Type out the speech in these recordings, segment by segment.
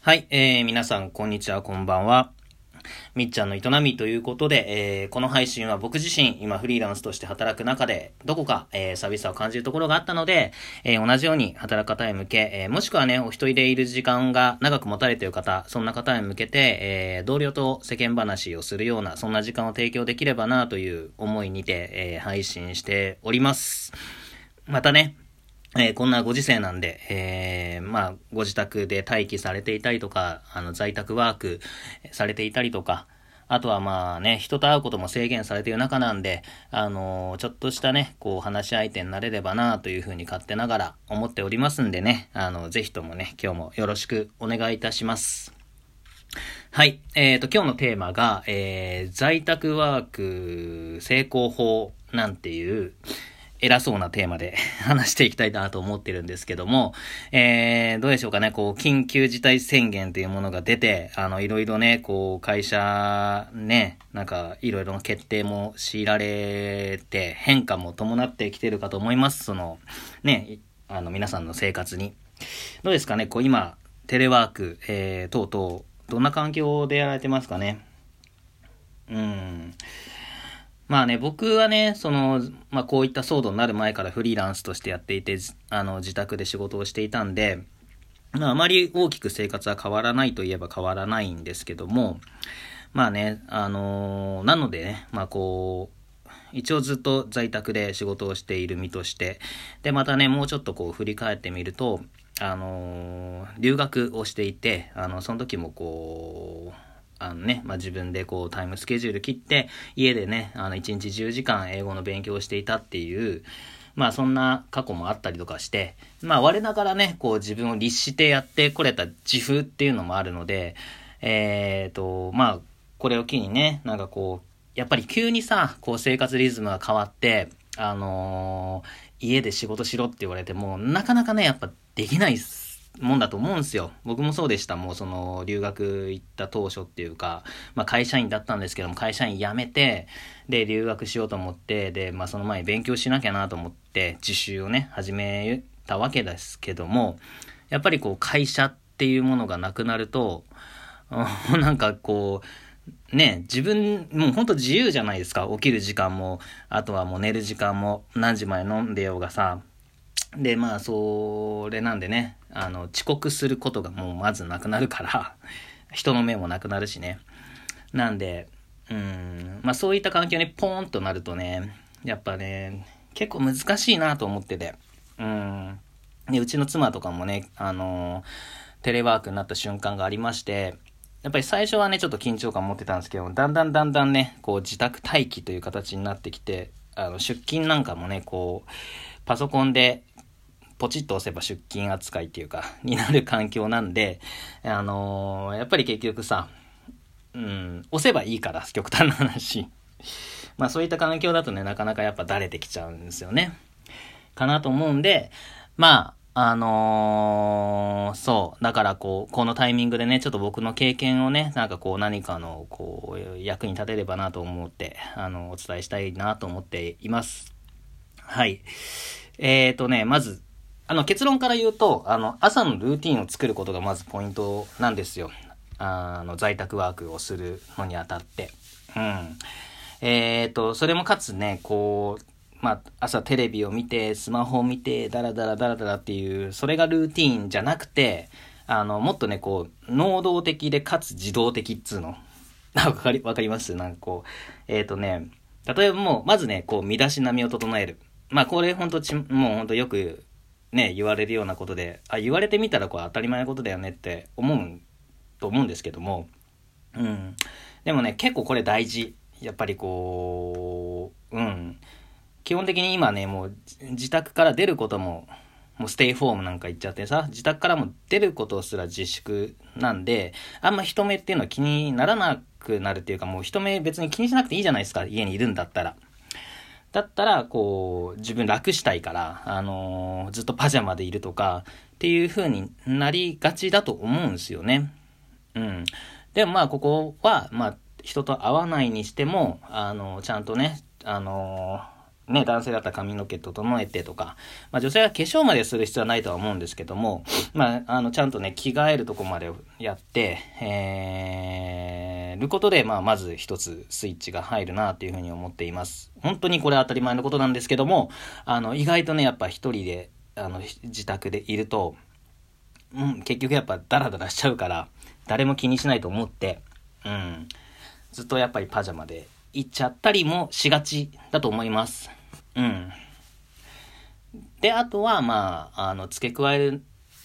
はい、えー、皆さん、こんにちは、こんばんは。みっちゃんの営みということで、えー、この配信は僕自身、今フリーランスとして働く中で、どこか、えー、寂しさを感じるところがあったので、えー、同じように働く方へ向け、え、もしくはね、お一人でいる時間が長く持たれている方、そんな方へ向けて、え、同僚と世間話をするような、そんな時間を提供できればなという思いにて、え、配信しております。またね、えー、こんなご時世なんで、えー、まあ、ご自宅で待機されていたりとか、あの、在宅ワークされていたりとか、あとはまあね、人と会うことも制限されている中なんで、あのー、ちょっとしたね、こう話し相手になれればなというふうに勝手ながら思っておりますんでね、あの、ぜひともね、今日もよろしくお願いいたします。はい。えっ、ー、と、今日のテーマが、えー、在宅ワーク成功法なんていう、偉そうなテーマで 話していきたいなと思ってるんですけども、えー、どうでしょうかね、こう、緊急事態宣言というものが出て、あの、いろいろね、こう、会社、ね、なんか、いろいろな決定も強いられて、変化も伴ってきてるかと思います。その、ね、あの、皆さんの生活に。どうですかね、こう、今、テレワーク、えー、等々、どんな環境でやられてますかね。うん。まあね、僕はね、その、まあこういった騒動になる前からフリーランスとしてやっていて、あの、自宅で仕事をしていたんで、まああまり大きく生活は変わらないといえば変わらないんですけども、まあね、あのー、なのでね、まあこう、一応ずっと在宅で仕事をしている身として、で、またね、もうちょっとこう振り返ってみると、あのー、留学をしていて、あの、その時もこう、あのね、まあ、自分でこうタイムスケジュール切って、家でね、あの1日10時間英語の勉強をしていたっていう、まあそんな過去もあったりとかして、まあ我ながらね、こう自分を律してやってこれた自負っていうのもあるので、えっ、ー、と、まあこれを機にね、なんかこう、やっぱり急にさ、こう生活リズムが変わって、あのー、家で仕事しろって言われても、なかなかね、やっぱできないっす。もんだと思うんですよ。僕もそうでした。もうその留学行った当初っていうか、まあ会社員だったんですけども、会社員辞めて、で、留学しようと思って、で、まあその前に勉強しなきゃなと思って、自習をね、始めたわけですけども、やっぱりこう会社っていうものがなくなると、なんかこう、ね、自分、もうほんと自由じゃないですか。起きる時間も、あとはもう寝る時間も、何時まで飲んでようがさ。で、まあ、それなんでね、あの、遅刻することがもうまずなくなるから人の目もなくなるしね。なんで、うん、まあそういった環境にポーンとなるとね、やっぱね、結構難しいなと思ってて。うん。で、うちの妻とかもね、あのテレワークになった瞬間がありまして、やっぱり最初はね、ちょっと緊張感持ってたんですけど、だんだんだんだんね、こう自宅待機という形になってきて、あの、出勤なんかもね、こう、パソコンでポチッと押せば出勤扱いっていうか、になる環境なんで、あのー、やっぱり結局さ、うん、押せばいいから、極端な話。まあそういった環境だとね、なかなかやっぱだれてきちゃうんですよね。かなと思うんで、まあ、あのー、そう。だからこう、このタイミングでね、ちょっと僕の経験をね、なんかこう何かの、こう、役に立てればなと思って、あの、お伝えしたいなと思っています。はい。えーとね、まず、あの、結論から言うと、あの、朝のルーティンを作ることがまずポイントなんですよ。あの、在宅ワークをするのにあたって。うん。えっ、ー、と、それもかつね、こう、まあ、朝テレビを見て、スマホを見て、ダラダラダラダラっていう、それがルーティンじゃなくて、あの、もっとね、こう、能動的でかつ自動的っつうの。わかり、わかります？なんかこう、えっ、ー、とね、例えばもう、まずね、こう、身だしなみを整える。まあ、これほんとち、もうほんとよくね、言われるようなことで、あ、言われてみたらこう当たり前のことだよねって思うと思うんですけども、うん。でもね、結構これ大事。やっぱりこう、うん。基本的に今ね、もう自宅から出ることも、もうステイホームなんか言っちゃってさ、自宅からも出ることすら自粛なんで、あんま人目っていうのは気にならなくなるっていうか、もう人目別に気にしなくていいじゃないですか、家にいるんだったら。だったら、こう、自分楽したいから、あのー、ずっとパジャマでいるとか、っていう風になりがちだと思うんですよね。うん。でもまあ、ここは、まあ、人と会わないにしても、あのー、ちゃんとね、あのね、男性だったら髪の毛整えてとか、まあ女性は化粧までする必要はないとは思うんですけども、まあ、あの、ちゃんとね、着替えるとこまでやって、えー、ることで、まあ、まず一つスイッチが入るなっていうふうに思っています。本当にこれ当たり前のことなんですけども、あの、意外とね、やっぱ一人で、あの、自宅でいると、うん、結局やっぱダラダラしちゃうから、誰も気にしないと思って、うん、ずっとやっぱりパジャマで行っちゃったりもしがちだと思います。うん。で、あとは、まあ、あの、付け加える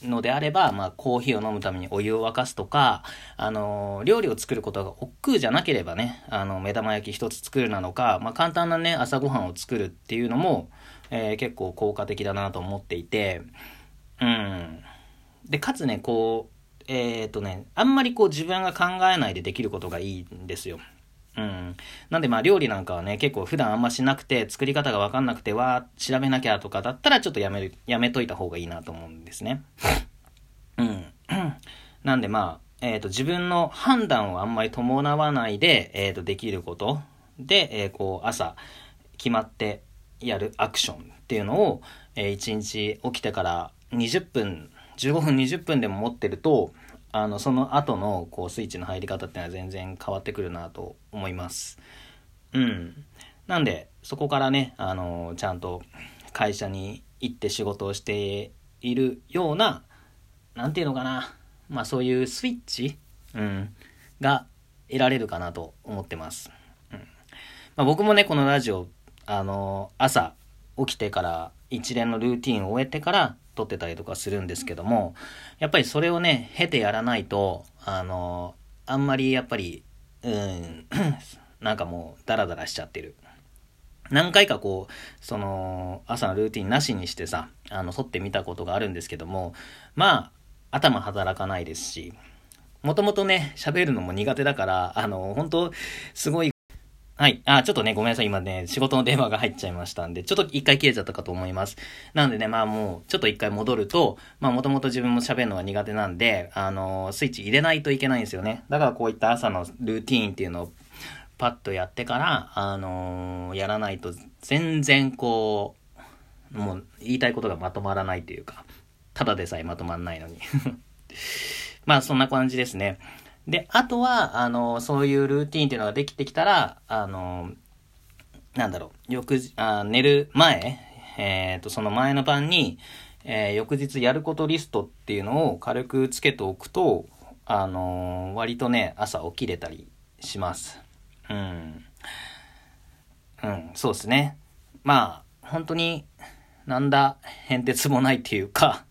のであれば、まあ、コーヒーを飲むためにお湯を沸かすとか、あの、料理を作ることが億劫じゃなければね、あの、目玉焼き一つ作るなのか、まあ、簡単なね、朝ごはんを作るっていうのも、えー、結構効果的だなと思っていて、うん。で、かつね、こう、えっ、とね、あんまりこう自分が考えないでできることがいいんですよ。うん。なんでまあ料理なんかはね、結構普段あんましなくて、作り方がわかんなくて、わ調べなきゃとかだったらちょっとやめる、やめといた方がいいなと思うんですね。うん。なんでまあ、えっ、ー、と、自分の判断をあんまり伴わないで、えっ、ー、と、できることで、えー、こう、朝、決まってやるアクションっていうのを、えー、1日起きてから20分、15分、20分でも持ってると、あの、その後の、こう、スイッチの入り方っていうのは全然変わってくるなと思います。うん。なんで、そこからね、あの、ちゃんと会社に行って仕事をしているような、なんていうのかな。まあ、そういうスイッチ、うん、が得られるかなと思ってます。うん。まあ、僕もね、このラジオ、あの、朝起きてから一連のルーティンを終えてから撮ってたりとかするんですけども、やっぱりそれをね、経てやらないと、あの、あんまりやっぱり、うん、なんかもうダラダラしちゃってる。何回かこう、その、朝のルーティンなしにしてさ、あの、撮ってみたことがあるんですけども、まあ、頭働かないですし、もともとね、喋るのも苦手だから、あの、本当すごいはい。あ、ちょっとね、ごめんなさい。今ね、仕事の電話が入っちゃいましたんで、ちょっと一回消えちゃったかと思います。なのでね、まあもう、ちょっと一回戻ると、まあもともと自分も喋るのが苦手なんで、あのー、スイッチ入れないといけないんですよね。だからこういった朝のルーティーンっていうのをパッとやってから、あのー、やらないと全然こう、もう言いたいことがまとまらないというか、ただでさえまとまんないのに まあそんな感じですね。で、あとは、あの、そういうルーティンっていうのができてきたら、あの、なんだろう、翌あ寝る前、えっ、ー、と、その前の晩に、えー、翌日やることリストっていうのを軽くつけておくと、あの、割とね、朝起きれたりします。うん。うん、そうですね。まあ、本当に、なんだ、変哲もないっていうか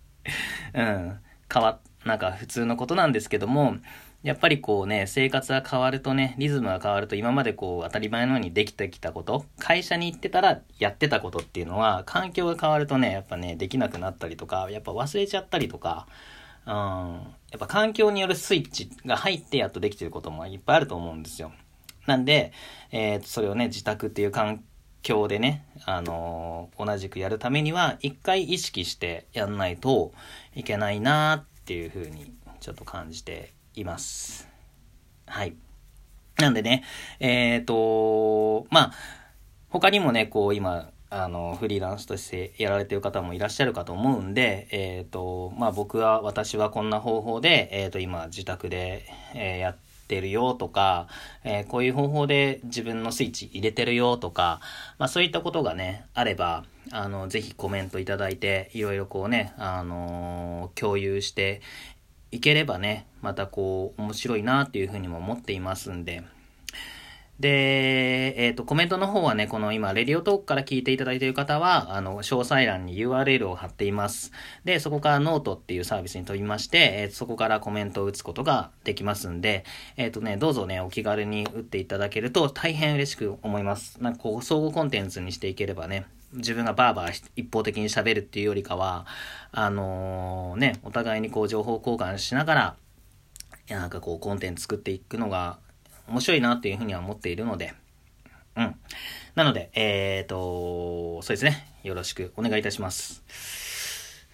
うん、変わ、なんか普通のことなんですけども、やっぱりこうね、生活が変わるとね、リズムが変わると今までこう当たり前のようにできてきたこと、会社に行ってたらやってたことっていうのは、環境が変わるとね、やっぱね、できなくなったりとか、やっぱ忘れちゃったりとか、うん、やっぱ環境によるスイッチが入ってやっとできてることもいっぱいあると思うんですよ。なんで、えー、それをね、自宅っていう環境でね、あのー、同じくやるためには、一回意識してやんないといけないなっていうふうにちょっと感じています。はい。なんでね、えっ、ー、と、まあ、他にもね、こう今、あの、フリーランスとしてやられてる方もいらっしゃるかと思うんで、えっ、ー、と、まあ僕は、私はこんな方法で、えっ、ー、と、今自宅で、えー、やってるよとか、え、こういう方法で自分のスイッチ入れてるよとか、まあそういったことがね、あれば、あの、ぜひコメントいただいて、いろいろこうね、あの共有していければね、またこう、面白いなっていうふうにも思っていますんで、で、えっ、ー、と、コメントの方はね、この今、レディオトークから聞いていただいている方は、あの、詳細欄に URL を貼っています。で、そこからノートっていうサービスに飛びまして、えー、そこからコメントを打つことができますんで、えっ、ー、とね、どうぞね、お気軽に打っていただけると大変嬉しく思います。なんかこう、相互コンテンツにしていければね、自分がバーバー一方的に喋るっていうよりかは、あのー、ね、お互いにこう情報交換しながら、なんかこうコンテンツ作っていくのが面白いなっていうふうには思っているので、うん。なので、えっ、ー、と、そうですね。よろしくお願いいたします。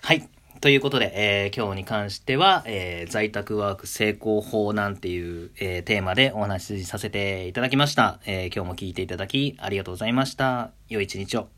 はい。ということで、えー、今日に関しては、えー、在宅ワーク成功法なんていう、えー、テーマでお話しさせていただきました。え今日も聞いていただきありがとうございました。良い一日を。